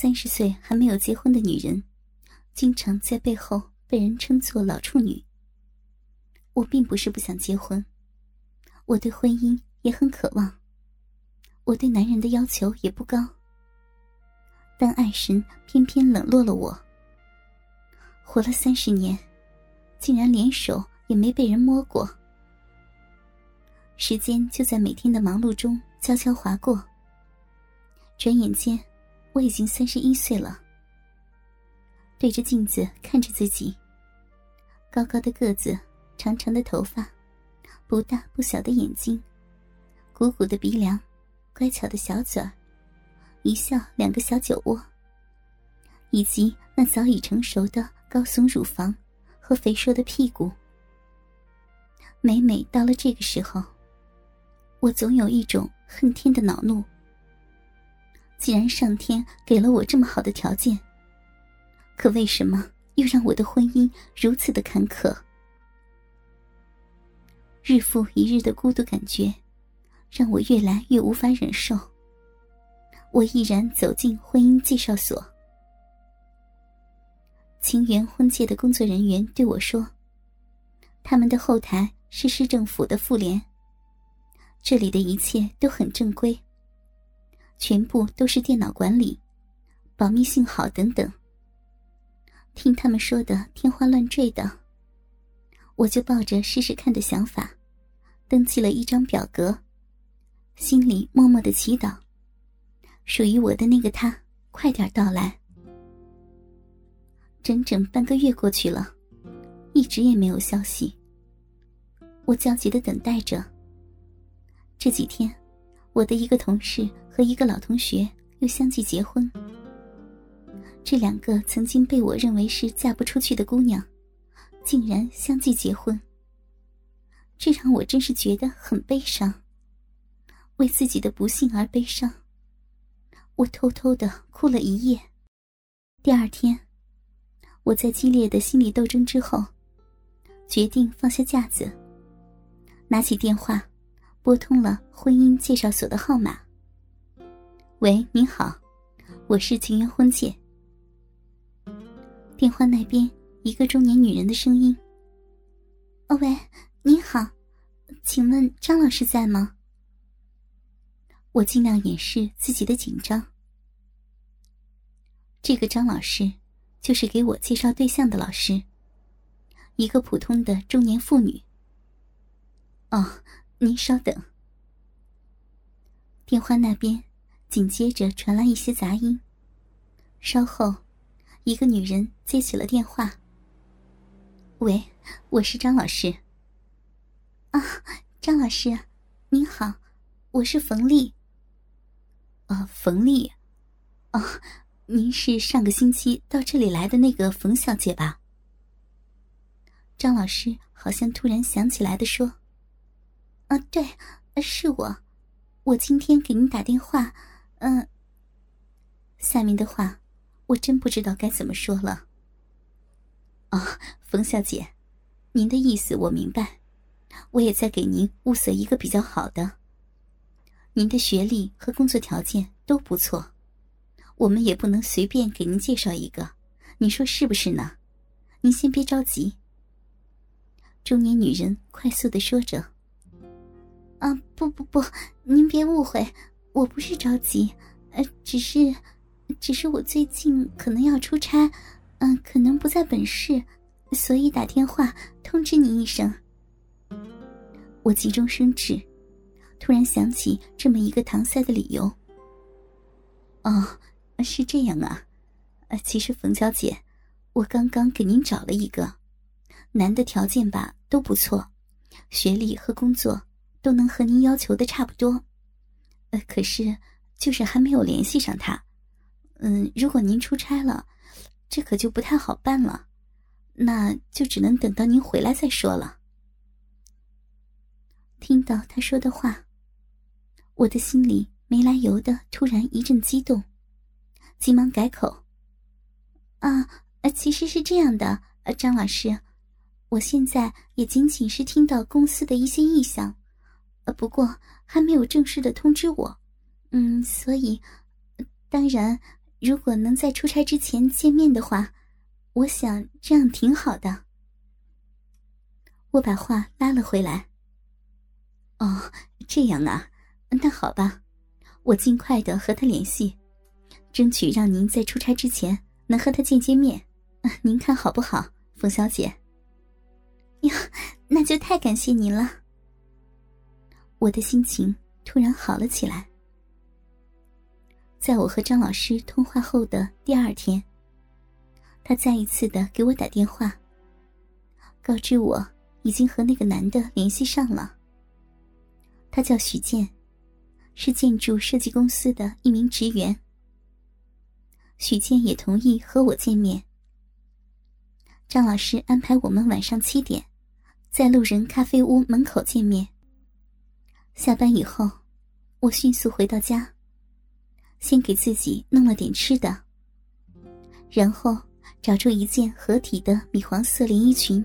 三十岁还没有结婚的女人，经常在背后被人称作老处女。我并不是不想结婚，我对婚姻也很渴望。我对男人的要求也不高，但爱神偏偏冷落了我。活了三十年，竟然连手也没被人摸过。时间就在每天的忙碌中悄悄划过。转眼间，我已经三十一岁了。对着镜子看着自己，高高的个子，长长的头发，不大不小的眼睛，鼓鼓的鼻梁，乖巧的小嘴儿，一笑两个小酒窝，以及那早已成熟的高耸乳房和肥硕的屁股。每每到了这个时候。我总有一种恨天的恼怒。既然上天给了我这么好的条件，可为什么又让我的婚姻如此的坎坷？日复一日的孤独感觉，让我越来越无法忍受。我毅然走进婚姻介绍所。情缘婚介的工作人员对我说：“他们的后台是市政府的妇联。”这里的一切都很正规，全部都是电脑管理，保密性好等等。听他们说的天花乱坠的，我就抱着试试看的想法，登记了一张表格，心里默默的祈祷，属于我的那个他快点到来。整整半个月过去了，一直也没有消息，我焦急的等待着。这几天，我的一个同事和一个老同学又相继结婚。这两个曾经被我认为是嫁不出去的姑娘，竟然相继结婚。这让我真是觉得很悲伤，为自己的不幸而悲伤。我偷偷的哭了一夜。第二天，我在激烈的心理斗争之后，决定放下架子，拿起电话。拨通了婚姻介绍所的号码。喂，您好，我是情缘婚介。电话那边一个中年女人的声音。哦，喂，你好，请问张老师在吗？我尽量掩饰自己的紧张。这个张老师，就是给我介绍对象的老师，一个普通的中年妇女。哦。您稍等。电话那边紧接着传来一些杂音。稍后，一个女人接起了电话。喂，我是张老师。啊，张老师，您好，我是冯丽。啊，冯丽，哦，您是上个星期到这里来的那个冯小姐吧？张老师好像突然想起来的说。啊，对，是我，我今天给您打电话，嗯，下面的话我真不知道该怎么说了。啊，冯小姐，您的意思我明白，我也在给您物色一个比较好的。您的学历和工作条件都不错，我们也不能随便给您介绍一个，你说是不是呢？您先别着急。中年女人快速的说着。啊不不不，您别误会，我不是着急，呃，只是，只是我最近可能要出差，嗯，可能不在本市，所以打电话通知您一声。我急中生智，突然想起这么一个搪塞的理由。哦，是这样啊，呃，其实冯小姐，我刚刚给您找了一个，男的条件吧都不错，学历和工作。都能和您要求的差不多，呃，可是就是还没有联系上他。嗯，如果您出差了，这可就不太好办了，那就只能等到您回来再说了。听到他说的话，我的心里没来由的突然一阵激动，急忙改口：“啊，其实是这样的，张老师，我现在也仅仅是听到公司的一些意向。”不过还没有正式的通知我，嗯，所以，当然，如果能在出差之前见面的话，我想这样挺好的。我把话拉了回来。哦，这样啊，那好吧，我尽快的和他联系，争取让您在出差之前能和他见见面。您看好不好，冯小姐？呀，那就太感谢您了。我的心情突然好了起来。在我和张老师通话后的第二天，他再一次的给我打电话，告知我已经和那个男的联系上了。他叫许建，是建筑设计公司的一名职员。许建也同意和我见面。张老师安排我们晚上七点，在路人咖啡屋门口见面。下班以后，我迅速回到家，先给自己弄了点吃的，然后找出一件合体的米黄色连衣裙。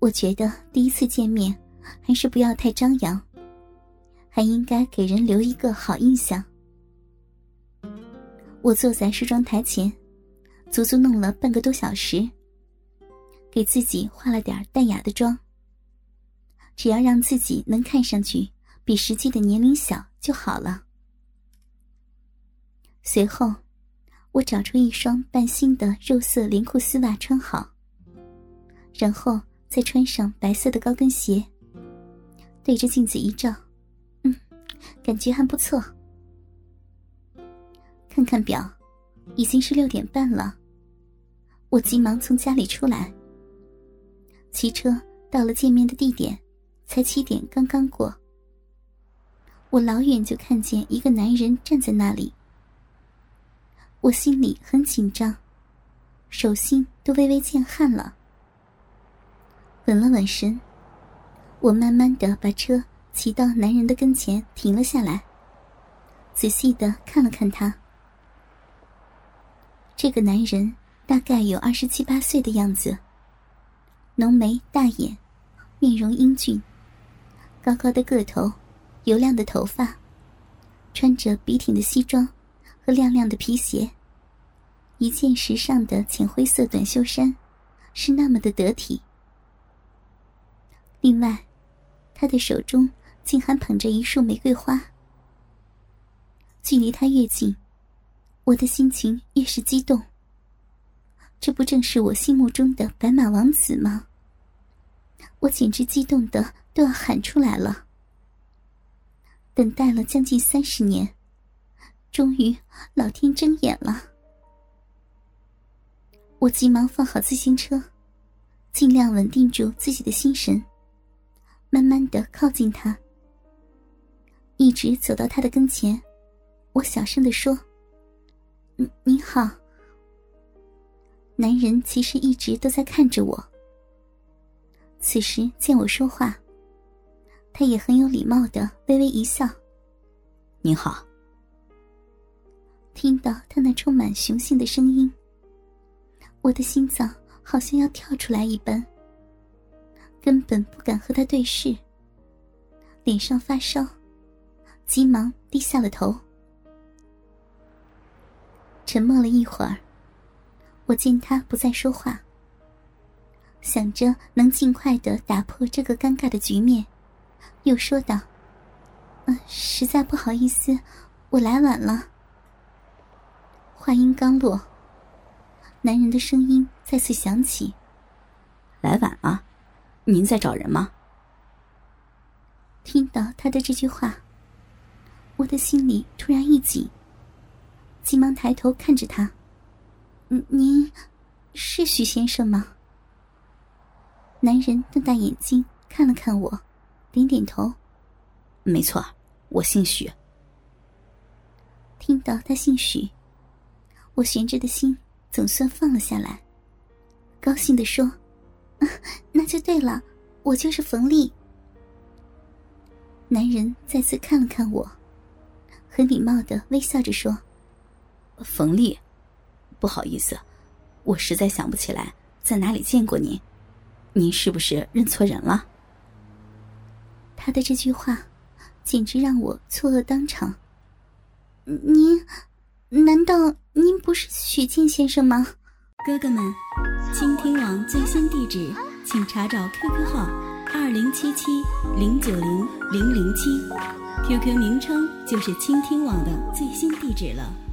我觉得第一次见面，还是不要太张扬，还应该给人留一个好印象。我坐在梳妆台前。足足弄了半个多小时，给自己化了点淡雅的妆。只要让自己能看上去比实际的年龄小就好了。随后，我找出一双半新的肉色连裤丝袜穿好，然后再穿上白色的高跟鞋，对着镜子一照，嗯，感觉还不错。看看表。已经是六点半了，我急忙从家里出来，骑车到了见面的地点，才七点刚刚过。我老远就看见一个男人站在那里，我心里很紧张，手心都微微见汗了。稳了稳神，我慢慢的把车骑到男人的跟前，停了下来，仔细的看了看他。这个男人大概有二十七八岁的样子，浓眉大眼，面容英俊，高高的个头，油亮的头发，穿着笔挺的西装和亮亮的皮鞋，一件时尚的浅灰色短袖衫，是那么的得体。另外，他的手中竟还捧着一束玫瑰花。距离他越近。我的心情越是激动，这不正是我心目中的白马王子吗？我简直激动的都要喊出来了。等待了将近三十年，终于老天睁眼了。我急忙放好自行车，尽量稳定住自己的心神，慢慢的靠近他，一直走到他的跟前，我小声的说。你好。男人其实一直都在看着我。此时见我说话，他也很有礼貌的微微一笑。您好。听到他那充满雄性的声音，我的心脏好像要跳出来一般，根本不敢和他对视，脸上发烧，急忙低下了头。沉默了一会儿，我见他不再说话，想着能尽快的打破这个尴尬的局面，又说道：“嗯，实在不好意思，我来晚了。”话音刚落，男人的声音再次响起：“来晚了，您在找人吗？”听到他的这句话，我的心里突然一紧。急忙抬头看着他，您是许先生吗？男人瞪大眼睛看了看我，点点头。没错，我姓许。听到他姓许，我悬着的心总算放了下来，高兴的说：“ 那就对了，我就是冯丽。”男人再次看了看我，很礼貌的微笑着说。冯丽，不好意思，我实在想不起来在哪里见过您，您是不是认错人了？他的这句话，简直让我错愕当场。您，难道您不是许静先生吗？哥哥们，倾听网最新地址，请查找 QQ 号二零七七零九零零零七，QQ 名称就是倾听网的最新地址了。